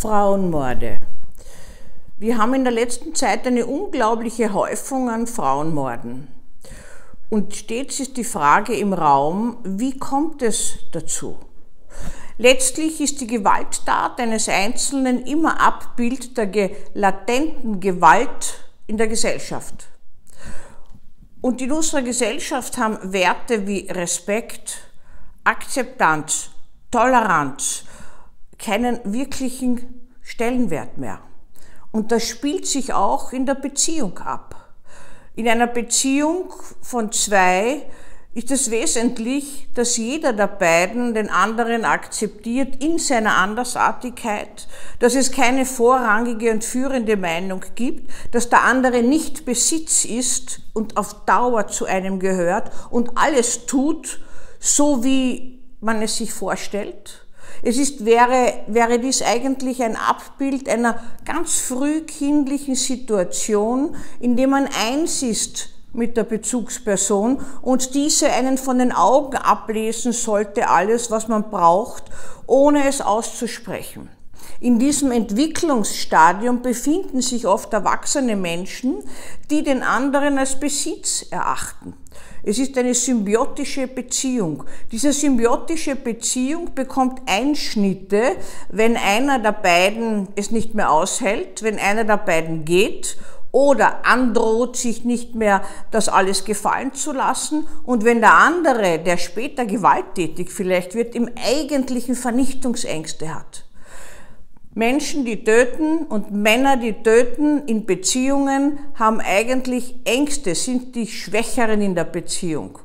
Frauenmorde. Wir haben in der letzten Zeit eine unglaubliche Häufung an Frauenmorden. Und stets ist die Frage im Raum, wie kommt es dazu? Letztlich ist die Gewalttat eines Einzelnen immer Abbild der latenten Gewalt in der Gesellschaft. Und in unserer Gesellschaft haben Werte wie Respekt, Akzeptanz, Toleranz keinen wirklichen Stellenwert mehr. Und das spielt sich auch in der Beziehung ab. In einer Beziehung von zwei ist es wesentlich, dass jeder der beiden den anderen akzeptiert in seiner Andersartigkeit, dass es keine vorrangige und führende Meinung gibt, dass der andere nicht Besitz ist und auf Dauer zu einem gehört und alles tut, so wie man es sich vorstellt. Es ist, wäre, wäre dies eigentlich ein Abbild einer ganz frühkindlichen Situation, in der man eins ist mit der Bezugsperson und diese einen von den Augen ablesen sollte, alles, was man braucht, ohne es auszusprechen. In diesem Entwicklungsstadium befinden sich oft erwachsene Menschen, die den anderen als Besitz erachten. Es ist eine symbiotische Beziehung. Diese symbiotische Beziehung bekommt Einschnitte, wenn einer der beiden es nicht mehr aushält, wenn einer der beiden geht oder androht, sich nicht mehr das alles gefallen zu lassen. Und wenn der andere, der später gewalttätig vielleicht wird, im eigentlichen Vernichtungsängste hat. Menschen, die töten und Männer, die töten in Beziehungen, haben eigentlich Ängste, sind die Schwächeren in der Beziehung.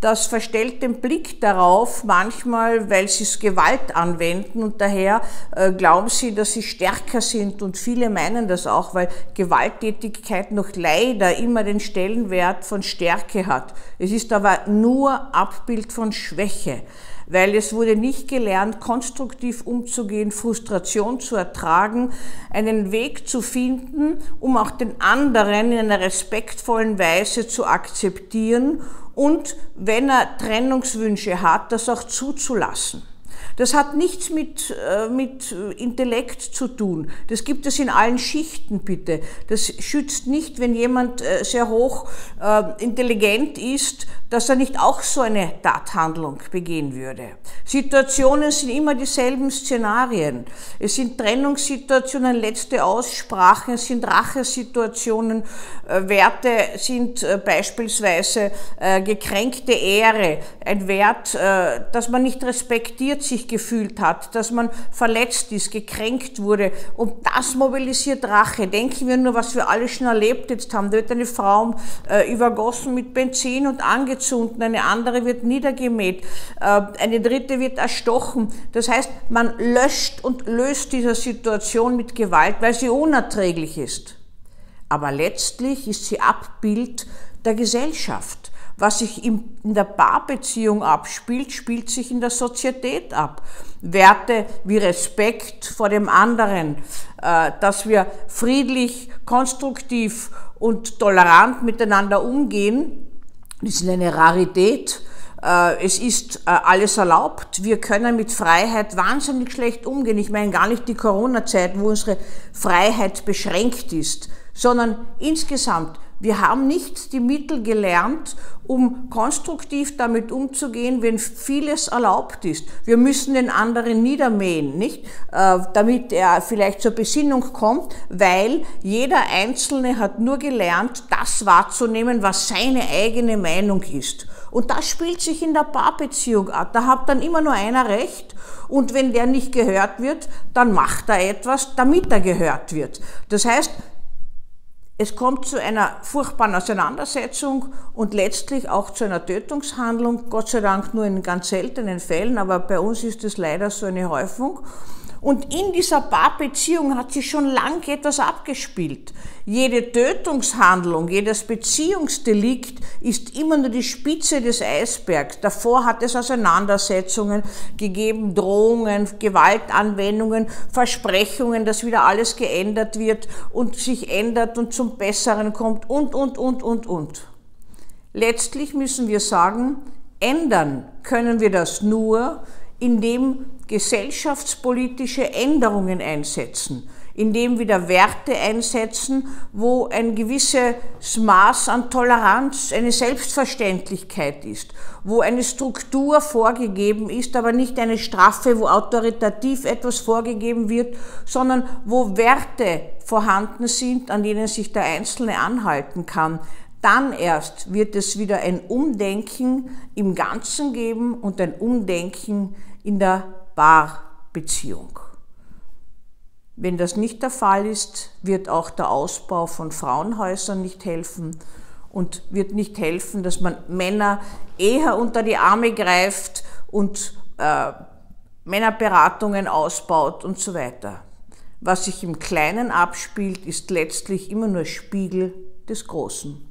Das verstellt den Blick darauf, manchmal, weil sie es Gewalt anwenden und daher äh, glauben sie, dass sie stärker sind und viele meinen das auch, weil Gewalttätigkeit noch leider immer den Stellenwert von Stärke hat. Es ist aber nur Abbild von Schwäche weil es wurde nicht gelernt, konstruktiv umzugehen, Frustration zu ertragen, einen Weg zu finden, um auch den anderen in einer respektvollen Weise zu akzeptieren und wenn er Trennungswünsche hat, das auch zuzulassen. Das hat nichts mit, äh, mit Intellekt zu tun. Das gibt es in allen Schichten bitte. Das schützt nicht, wenn jemand äh, sehr hoch äh, intelligent ist, dass er nicht auch so eine Tathandlung begehen würde. Situationen sind immer dieselben Szenarien. Es sind Trennungssituationen, letzte Aussprachen, es sind Rachesituationen, Werte sind beispielsweise gekränkte Ehre, ein Wert, dass man nicht respektiert sich gefühlt hat, dass man verletzt ist, gekränkt wurde. Und das mobilisiert Rache. Denken wir nur, was wir alle schon erlebt jetzt haben. Da wird eine Frau äh, übergossen mit Benzin und angezündet, eine andere wird niedergemäht, äh, eine dritte wird erstochen. Das heißt, man löscht und löst diese Situation mit Gewalt, weil sie unerträglich ist. Aber letztlich ist sie Abbild der Gesellschaft. Was sich in der Paarbeziehung abspielt, spielt sich in der Sozietät ab. Werte wie Respekt vor dem anderen, äh, dass wir friedlich, konstruktiv und tolerant miteinander umgehen, ist eine Rarität. Äh, es ist äh, alles erlaubt. Wir können mit Freiheit wahnsinnig schlecht umgehen. Ich meine gar nicht die Corona-Zeit, wo unsere Freiheit beschränkt ist, sondern insgesamt wir haben nicht die Mittel gelernt, um konstruktiv damit umzugehen, wenn vieles erlaubt ist. Wir müssen den anderen niedermähen, nicht? Äh, damit er vielleicht zur Besinnung kommt, weil jeder Einzelne hat nur gelernt, das wahrzunehmen, was seine eigene Meinung ist. Und das spielt sich in der Paarbeziehung ab. Da hat dann immer nur einer recht und wenn der nicht gehört wird, dann macht er etwas, damit er gehört wird. Das heißt, es kommt zu einer furchtbaren Auseinandersetzung und letztlich auch zu einer Tötungshandlung, Gott sei Dank nur in ganz seltenen Fällen, aber bei uns ist es leider so eine Häufung. Und in dieser Paarbeziehung hat sich schon lang etwas abgespielt. Jede Tötungshandlung, jedes Beziehungsdelikt ist immer nur die Spitze des Eisbergs. Davor hat es Auseinandersetzungen gegeben, Drohungen, Gewaltanwendungen, Versprechungen, dass wieder alles geändert wird und sich ändert und zum Besseren kommt und, und, und, und, und. Letztlich müssen wir sagen, ändern können wir das nur, indem gesellschaftspolitische Änderungen einsetzen, indem wieder Werte einsetzen, wo ein gewisses Maß an Toleranz eine Selbstverständlichkeit ist, wo eine Struktur vorgegeben ist, aber nicht eine Strafe, wo autoritativ etwas vorgegeben wird, sondern wo Werte vorhanden sind, an denen sich der Einzelne anhalten kann. Dann erst wird es wieder ein Umdenken im Ganzen geben und ein Umdenken in der Paarbeziehung. Wenn das nicht der Fall ist, wird auch der Ausbau von Frauenhäusern nicht helfen und wird nicht helfen, dass man Männer eher unter die Arme greift und äh, Männerberatungen ausbaut und so weiter. Was sich im Kleinen abspielt, ist letztlich immer nur Spiegel des Großen.